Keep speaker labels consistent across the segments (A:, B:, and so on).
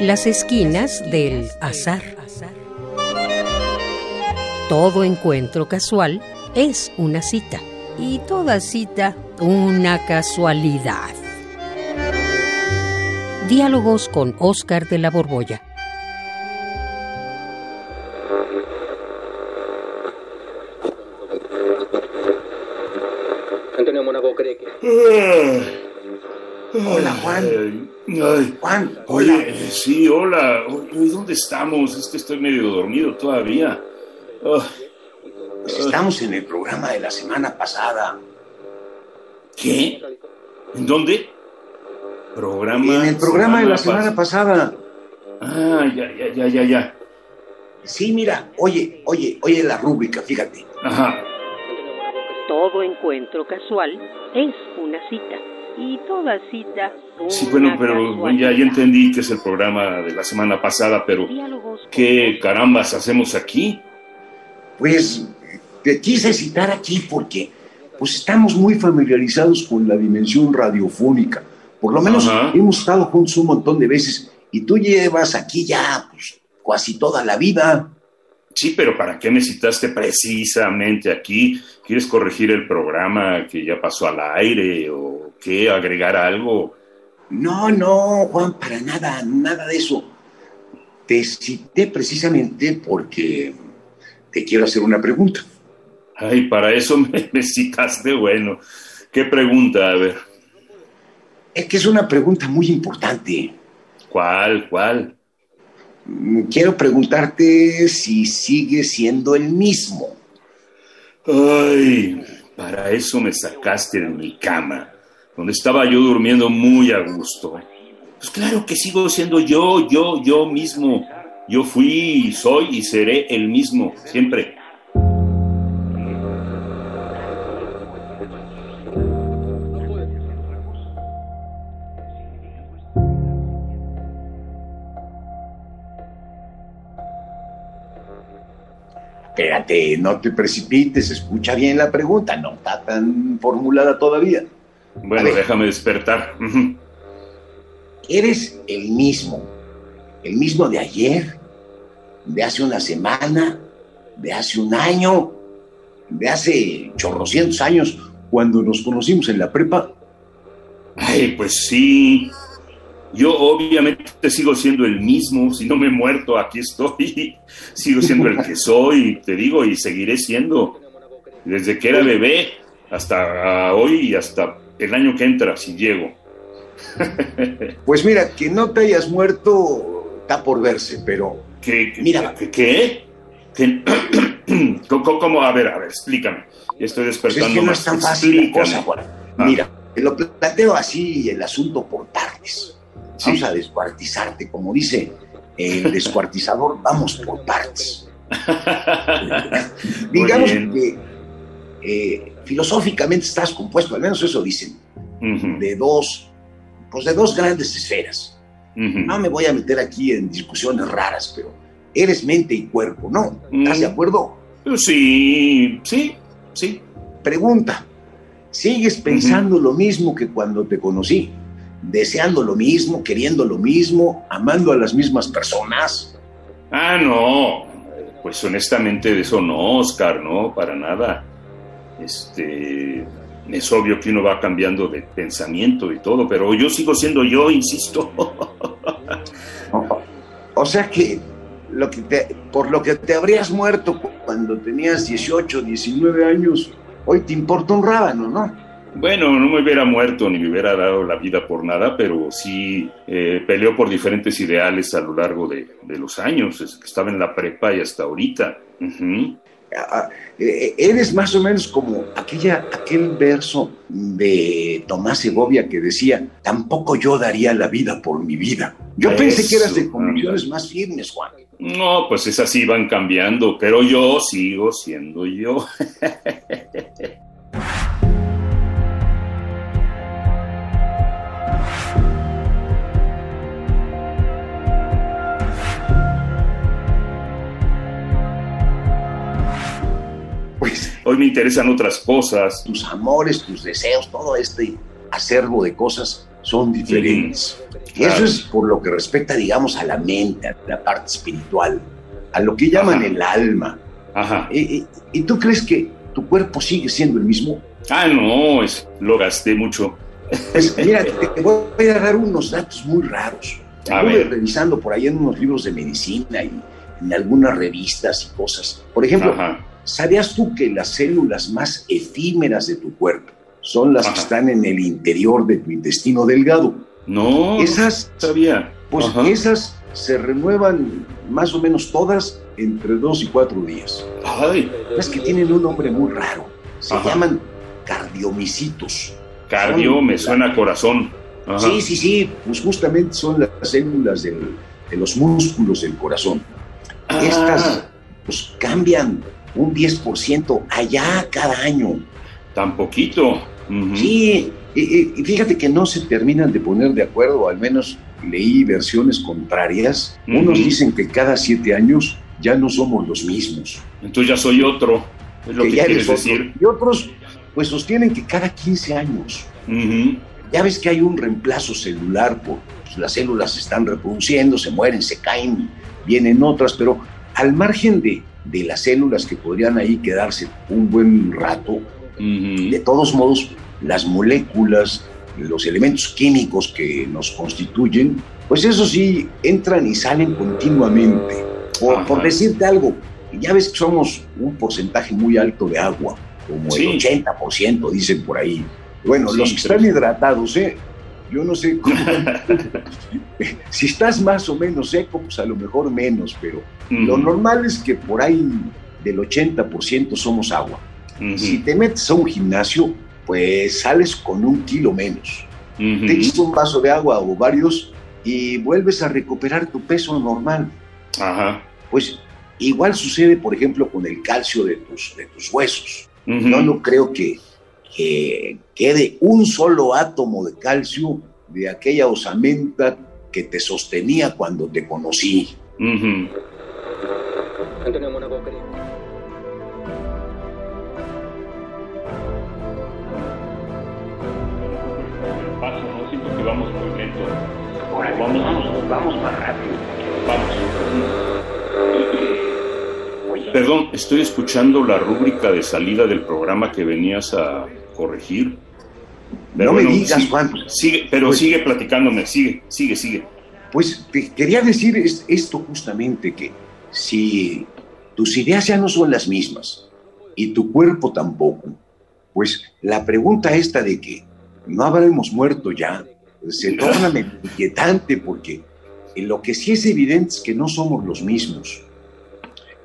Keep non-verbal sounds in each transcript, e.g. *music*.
A: Las esquinas del azar. Todo encuentro casual es una cita y toda cita una casualidad. Diálogos con Oscar de la Borbolla.
B: Antonio Mónaco cree que...
C: Hola, Juan.
D: Ay,
C: Juan, hola.
D: Oye, sí, hola. Oye, ¿Dónde estamos? Es que estoy medio dormido todavía. Ah,
C: Pues estamos en el programa de la semana pasada.
D: ¿Qué? ¿En dónde? Programa.
C: En el programa de la semana pasada.
D: Ah, ya, ya, ya, ya, ya.
C: Sí, mira, oye, oye, oye la rúbrica, fíjate.
D: Ajá.
A: Todo encuentro casual es una cita y toda cita
D: Sí, bueno, pero ya, ya entendí que es el programa de la semana pasada, pero ¿qué carambas hacemos aquí?
C: Pues te quise citar aquí porque pues estamos muy familiarizados con la dimensión radiofónica. Por lo menos
D: Ajá.
C: hemos estado juntos un montón de veces y tú llevas aquí ya pues, casi toda la vida.
D: Sí, pero ¿para qué me citaste precisamente aquí? ¿Quieres corregir el programa que ya pasó al aire o qué? ¿Agregar algo?
C: No, no, Juan, para nada, nada de eso. Te cité precisamente porque te quiero hacer una pregunta.
D: Ay, para eso me, *laughs* me citaste, bueno. ¿Qué pregunta? A ver,
C: Es que es una pregunta muy importante.
D: ¿cuál, cuál?
C: Mm, Quiero preguntarte si sigue siendo el mismo.
D: Ay, para eso me sacaste de mi cama, donde estaba yo durmiendo muy a gusto. Pues claro que sigo siendo yo, yo, yo mismo. Yo fui, soy y seré el mismo, siempre.
C: Espérate, no te precipites, escucha bien la pregunta, no está tan formulada todavía.
D: Bueno,
C: ver.
D: déjame despertar.
C: ¿Eres el mismo? ¿El mismo de ayer? ¿De hace una semana? ¿De hace un año? ¿De hace chorrocientos años cuando nos conocimos en la prepa?
D: Ay, pues sí. Yo obviamente sigo siendo el mismo. Si no me he muerto, aquí estoy. *laughs* Sigo siendo el que soy, te digo, y seguiré siendo. Desde que era bebé hasta hoy y hasta el año que entra, si llego. *laughs*
C: Pues mira, que no te hayas muerto está por verse, pero
D: ¿Qué? qué-
C: Mira.
D: ¿Qué? ¿Qué? ¿Qué? *clears throat* ¿Cómo, cómo? A ver, a ver, explícame. Estoy
C: pues es
D: despertando
C: que no es tan fácil la cosa, Juan.
D: Ah.
C: Mira, te lo planteo así el asunto por partes.
D: Sí.
C: Vamos a descuartizarte, como dice el *laughs* descuartizador, vamos por partes. *laughs* Digamos que eh, filosóficamente estás compuesto, al menos eso dicen,
D: Ujú,
C: de dos, pues de dos grandes esferas.
D: ujú.
C: No me voy a meter aquí en discusiones raras, pero eres mente y cuerpo, ¿no? ¿Estás de acuerdo?
D: Sí, sí, sí.
C: Pregunta, ¿sigues pensando lo mismo que cuando te conocí? ¿Deseando lo mismo, queriendo lo mismo, amando a las mismas personas?
D: Ah, no. Pues honestamente de eso no, Oscar, no, para nada. Este, es obvio que uno va cambiando de pensamiento y todo, pero yo sigo siendo yo, *laughs* insisto.
C: O, o sea que, lo que te- por lo que te habrías muerto cuando tenías 18, 19 años, hoy te importa un rábano, ¿no?
D: Bueno, no me hubiera muerto ni me hubiera dado la vida por nada, pero sí eh, peleó por diferentes ideales a lo largo de, de los años. Es que estaba en la prepa y hasta ahorita.
C: Ah, eh, eres más o menos como aquella, aquel verso de Tomás Segovia que decía, tampoco yo daría la vida por mi vida. Yo pensé que eras de convicciones más firmes, Juan.
D: No, pues esas van cambiando, pero yo sigo siendo yo. *laughs* me interesan otras cosas.
C: tus amores, tus deseos, todo este acervo de cosas son diferentes. Eso es por lo que respecta, digamos, a la mente, a la parte espiritual, a lo que llaman el alma.
D: Ajá.
C: ¿Y, y, tú crees que tu cuerpo sigue siendo el mismo?
D: Ah, no, es, lo gasté mucho.
C: Pues, *laughs* mira, te, voy a dar unos datos muy raros. Estuve revisando por ahí en unos libros de medicina y en algunas revistas y cosas. Por ejemplo, ¿sabías tú que las células más efímeras de tu cuerpo son las que están en el interior de tu intestino delgado?
D: No,
C: esas
D: sabía.
C: Pues esas se renuevan más o menos todas entre dos y cuatro días.
D: Ay.
C: Es que tienen un nombre muy raro. Se llaman cardiomicitos.
D: Cardio me suena a corazón.
C: Sí, sí, sí. Pues justamente son las células de los músculos del corazón. Ah. Estas pues cambian un 10% allá cada año.
D: Tan poquito.
C: Sí, y, fíjate que no se terminan de poner de acuerdo, al menos leí versiones contrarias. Unos dicen que cada siete años ya no somos los mismos.
D: Entonces ya soy otro, es lo que, quieres decir.
C: Y otros pues sostienen que cada 15 años. Ya ves que hay un reemplazo celular, por, pues, las células se están reproduciendo, se mueren, se caen, vienen otras, pero al margen de, de las células que podrían ahí quedarse un buen rato, de todos modos, las moléculas, los elementos químicos que nos constituyen, pues eso sí, entran y salen continuamente. Por, por decirte algo, ya ves que somos un porcentaje muy alto de agua, como el 80% dicen por ahí. Bueno, los que están hidratados, ¿eh? Yo no sé cómo. *laughs* si estás más o menos seco, pues a lo mejor menos, pero lo normal es que por ahí del 80% somos agua. Si te metes a un gimnasio, pues sales con un kilo menos. Te echas un vaso de agua o varios y vuelves a recuperar tu peso normal.
D: Ajá.
C: Pues igual sucede, por ejemplo, con el calcio de tus, de tus huesos. No, no creo que, quede un solo átomo de calcio de aquella osamenta que te sostenía cuando te conocí.
D: vamos muy lento.
C: vamos, vamos, vamos más rápido.
D: Vamos. Perdón, estoy escuchando la rúbrica de salida del programa que venías a corregir.
C: no me digas, Juan.
D: Sigue, pero pues- sigue platicándome, sigue, sigue, sigue.
C: Pues te quería decir esto justamente, que si tus ideas ya no son las mismas y tu cuerpo tampoco, pues la pregunta esta de que no habremos muerto ya, se torna *laughs* inquietante porque lo que sí es evidente es que no somos los mismos.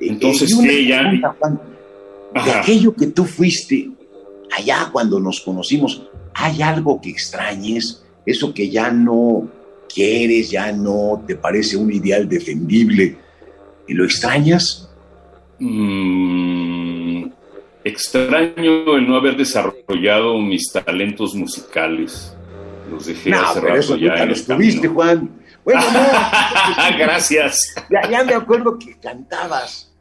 D: Entonces, ¿qué ya?
C: de aquello que tú fuiste allá cuando nos conocimos, ¿hay algo que extrañes? Eso que ya no quieres, ya no te parece un ideal defendible, ¿y lo extrañas?
D: Mm, extraño el no haber desarrollado mis talentos musicales. Los dejé
C: no,
D: hace
C: pero eso
D: ya
C: nunca los tuviste, Juan. Bueno, no. *laughs*
D: Gracias.
C: Ya, me acuerdo que cantabas.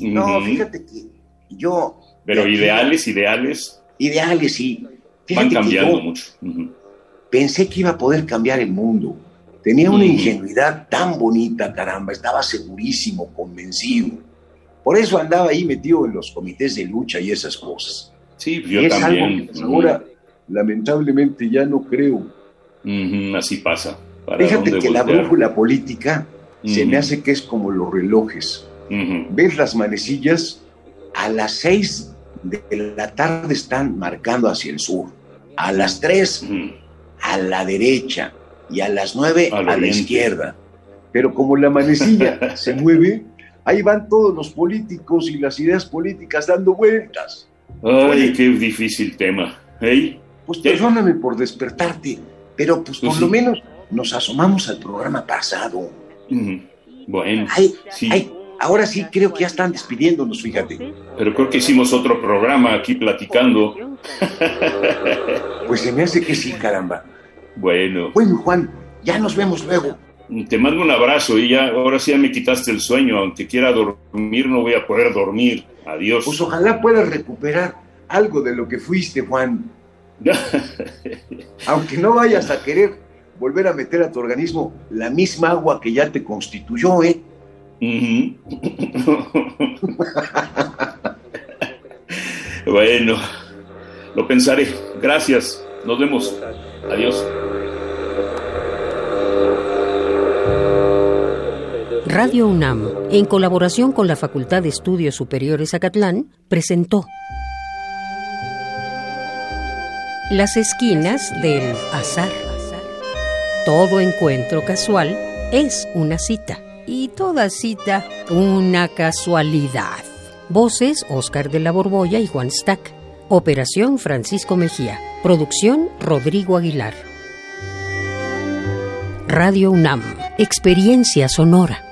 C: No, fíjate que yo.
D: Pero ideales, ideales.
C: Ideales, sí.
D: van cambiando mucho.
C: Pensé que iba a poder cambiar el mundo. Tenía una ingenuidad tan bonita, caramba. Estaba segurísimo, convencido. Por eso andaba ahí metido en los comités de lucha y esas cosas.
D: Sí, yo y es también.
C: Algo que ahora, lamentablemente, ya no creo.
D: así pasa.
C: Fíjate que la brújula política se me hace que es como los relojes. ¿Ves las manecillas? A las seis de la tarde están marcando hacia el sur. A las tres, a la derecha. Y a las nueve, a la izquierda. Pero como la manecilla *laughs* se mueve, ahí van todos los políticos y las ideas políticas dando vueltas.
D: Ay, qué difícil tema. ¿Hey?
C: Pues perdóname por despertarte, pero pues, por pues lo menos nos asomamos al programa pasado.
D: Bueno,
C: sí. Ahora sí creo que ya están despidiéndonos, fíjate.
D: Pero creo que hicimos otro programa aquí platicando.
C: pues se me hace que sí, caramba.
D: Bueno.
C: Bueno, Juan, ya nos vemos luego.
D: Te mando un abrazo y ya, ahora sí ya me quitaste el sueño. Aunque quiera dormir, no voy a poder dormir. Adiós.
C: Pues ojalá puedas recuperar algo de lo que fuiste, Juan. *laughs* Aunque no vayas a querer volver a meter a tu organismo la misma agua que ya te constituyó, ¿eh? *laughs*
D: bueno, lo pensaré. Gracias. Nos vemos. Adiós.
A: Radio UNAM, en colaboración con la Facultad de Estudios Superiores Acatlán, presentó Las esquinas del azar. Todo encuentro casual es una cita y toda cita una casualidad. Voces Oscar de la Borbolla y Juan Stack. Operación Francisco Mejía. Producción Rodrigo Aguilar. Radio UNAM. Experiencia sonora.